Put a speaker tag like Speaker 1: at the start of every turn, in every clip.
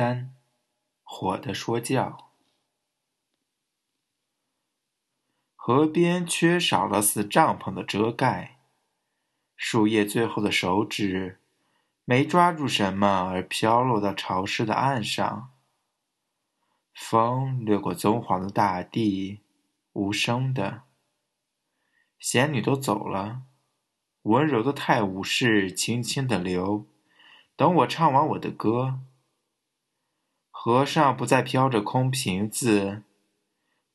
Speaker 1: 三，火的说教。河边缺少了似帐篷的遮盖，树叶最后的手指没抓住什么而飘落到潮湿的岸上。风掠过棕黄的大地，无声的。仙女都走了，温柔的泰晤士轻轻的流。等我唱完我的歌，河上不再飘着空瓶子、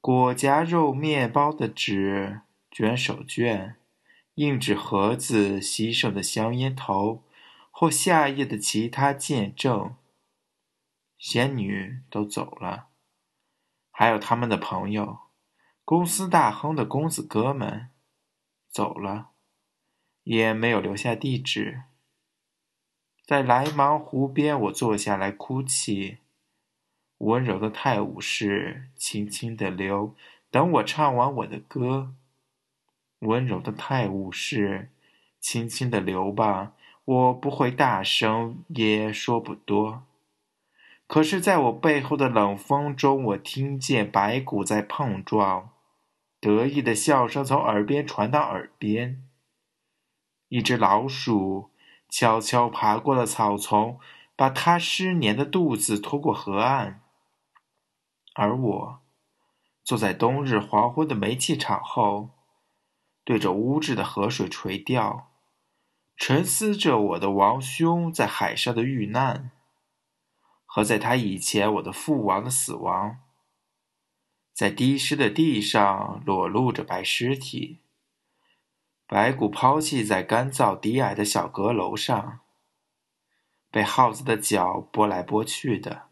Speaker 1: 果夹肉面包的纸卷手绢、硬纸盒子、稀剩的香烟头或夏夜的其他见证。仙女都走了，还有他们的朋友，公司大亨的公子哥们，走了，也没有留下地址。在莱芒湖边，我坐下来哭泣。温柔的泰晤士轻轻地流，等我唱完我的歌。温柔的泰晤士，轻轻地流吧，我不会大声，也说不多。可是，在我背后的冷风中，我听见白骨在碰撞，得意的笑声从耳边传到耳边。一只老鼠。悄悄爬过了草丛，把它湿黏的肚子拖过河岸。而我，坐在冬日黄昏的煤气厂后，对着污渍的河水垂钓，沉思着我的王兄在海上的遇难，和在他以前我的父王的死亡。在滴湿的地上裸露着白尸体。白骨抛弃在干燥低矮的小阁楼上，被耗子的脚拨来拨去的，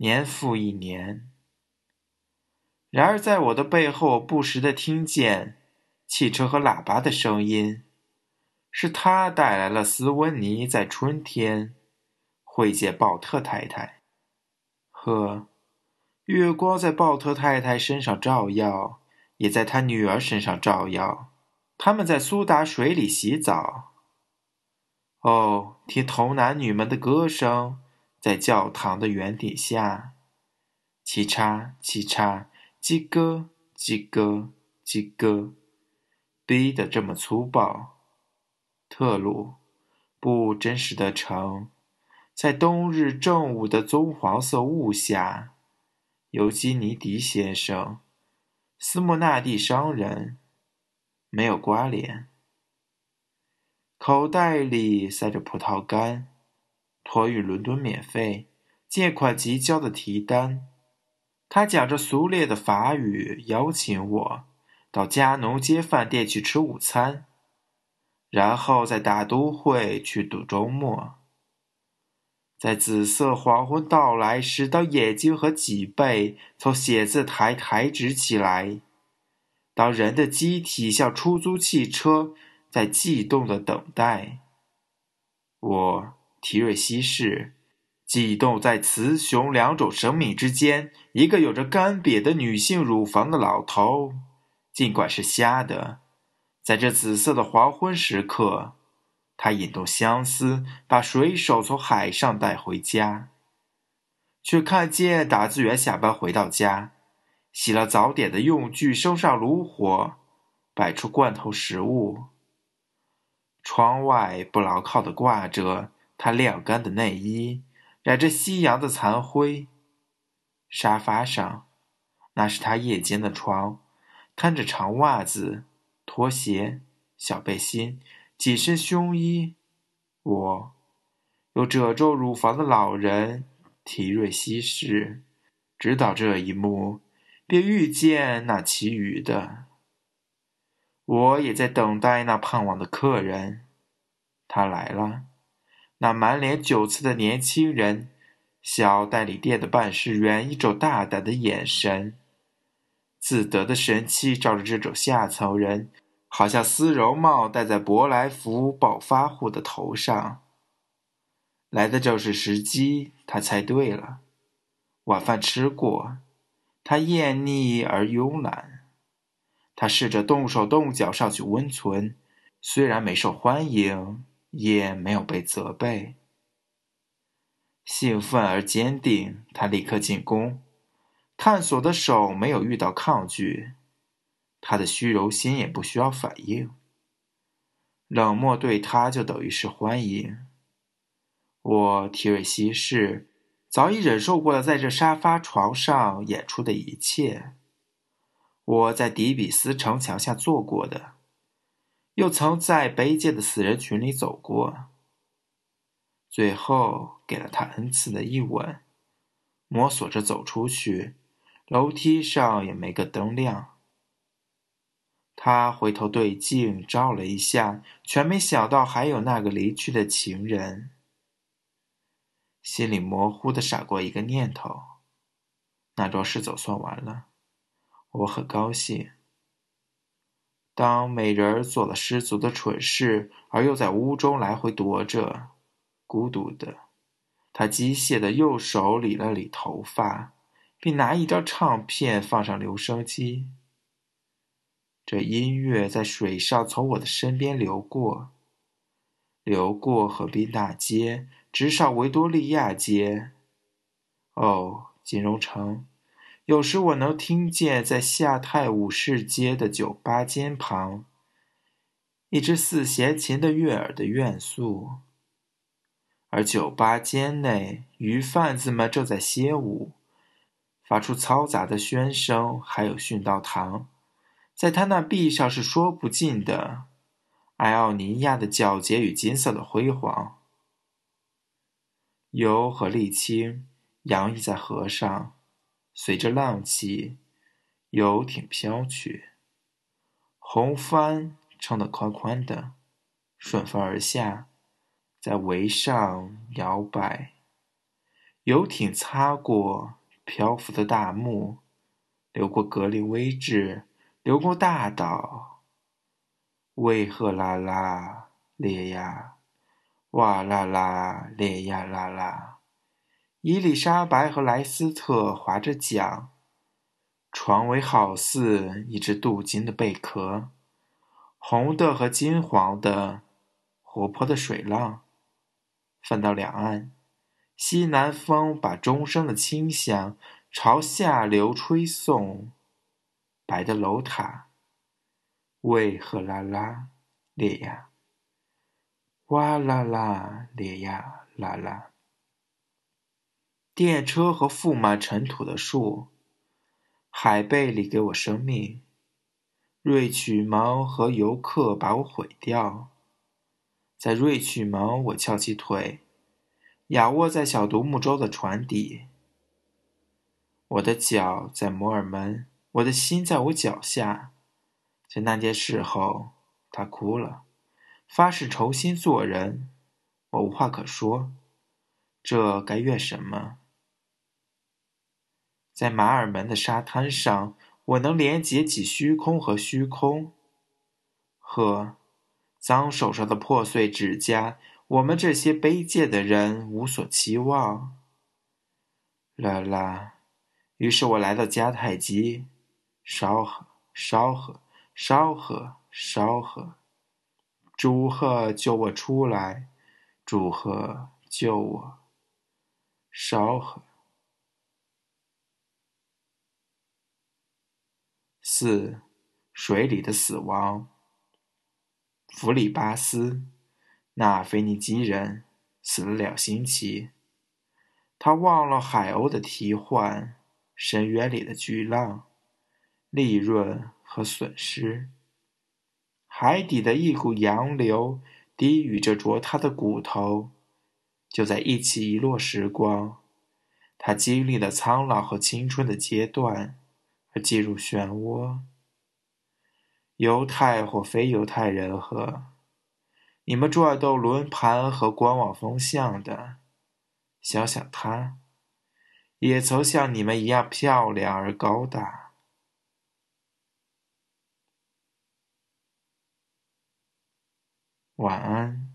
Speaker 1: 年复一年。然而，在我的背后，不时的听见汽车和喇叭的声音，是他带来了斯温尼在春天会见鲍特太太。呵，月光在鲍特太太身上照耀，也在他女儿身上照耀。他们在苏打水里洗澡。哦，听童男女们的歌声，在教堂的圆顶下，叽嚓叽嚓，叽咯叽咯叽咯，逼得这么粗暴。特鲁，不真实的城，在冬日正午的棕黄色雾下，尤基尼迪先生，斯莫纳蒂商人。没有刮脸，口袋里塞着葡萄干，托运伦敦免费，借款即交的提单。他讲着俗劣的法语，邀请我到加农街饭店去吃午餐，然后在大都会去度周末。在紫色黄昏到来时，当眼睛和脊背从写字台抬直起来。当人的机体像出租汽车在悸动的等待，我提瑞西士悸动在雌雄两种生命之间。一个有着干瘪的女性乳房的老头，尽管是瞎的，在这紫色的黄昏时刻，他引动相思，把水手从海上带回家，却看见打字员下班回到家。洗了早点的用具，生上炉火，摆出罐头食物。窗外不牢靠的挂着他晾干的内衣，染着夕阳的残灰。沙发上，那是他夜间的床，摊着长袜子、拖鞋、小背心、紧身胸衣。我，有褶皱乳房的老人提瑞西士，知道这一幕。便遇见那其余的，我也在等待那盼望的客人。他来了，那满脸酒刺的年轻人，小代理店的办事员，一种大胆的眼神，自得的神气照着这种下层人，好像丝绒帽戴在伯莱福暴发户的头上。来的正是时机，他猜对了。晚饭吃过。他厌腻而慵懒，他试着动手动脚上去温存，虽然没受欢迎，也没有被责备。兴奋而坚定，他立刻进攻。探索的手没有遇到抗拒，他的虚荣心也不需要反应。冷漠对他就等于是欢迎。我提瑞西士早已忍受过了在这沙发床上演出的一切。我在迪比斯城墙下做过的，又曾在卑贱的死人群里走过。最后给了他恩赐的一吻，摸索着走出去，楼梯上也没个灯亮。他回头对镜照了一下，全没想到还有那个离去的情人。心里模糊的闪过一个念头：那桩事总算完了，我很高兴。当美人儿做了失足的蠢事，而又在屋中来回踱着。孤独的，他机械的右手理了理头发，并拿一张唱片放上留声机。这音乐在水上从我的身边流过，流过河滨大街，直上维多利亚街。哦，金融城，有时我能听见在夏泰武士街的酒吧间旁，一支四弦琴的悦耳的怨诉。而酒吧间内，鱼贩子们正在歇舞，发出嘈杂的喧声。还有殉道堂，在他那壁上是说不尽的埃奥尼亚的皎洁与金色的辉煌。油和沥青洋溢在河上，随着浪起，游艇飘去。红帆撑得宽宽的，顺风而下。在桅上摇摆，游艇擦过漂浮的大木，流过格林威治，流过大岛。喂赫啦啦列呀，哇啦啦列呀啦啦。伊丽莎白和莱斯特划着桨，船尾好似一只镀金的贝壳，红的和金黄的，活泼的水浪。翻到两岸，西南风把钟声的清响朝下流吹送。白的楼塔，喂赫啦啦咧呀，哇啦啦咧呀啦啦。电车和覆满尘土的树，海贝里给我生命，瑞曲毛和游客把我毁掉。在瑞曲门，我翘起腿，仰卧在小独木舟的船底。我的脚在摩尔门，我的心在我脚下。在那件事后，他哭了，发誓重新做人。我无话可说，这该怨什么？在马尔门的沙滩上，我能连接起虚空和虚空。呵。脏手上的破碎指甲，我们这些卑贱的人无所期望。啦啦，于是我来到迦太基，稍喝，稍喝，稍喝，稍喝。祝贺，救我出来！祝贺，救我！稍喝。四，水里的死亡。弗里巴斯，那腓尼基人死了两星期。他忘了海鸥的啼唤，深渊里的巨浪，利润和损失。海底的一股洋流低语着啄他的骨头。就在一起一落时光，他经历了苍老和青春的阶段，而进入漩涡。犹太或非犹太人和你们转动轮盘和观望风向的，想想他，也曾像你们一样漂亮而高大。晚安。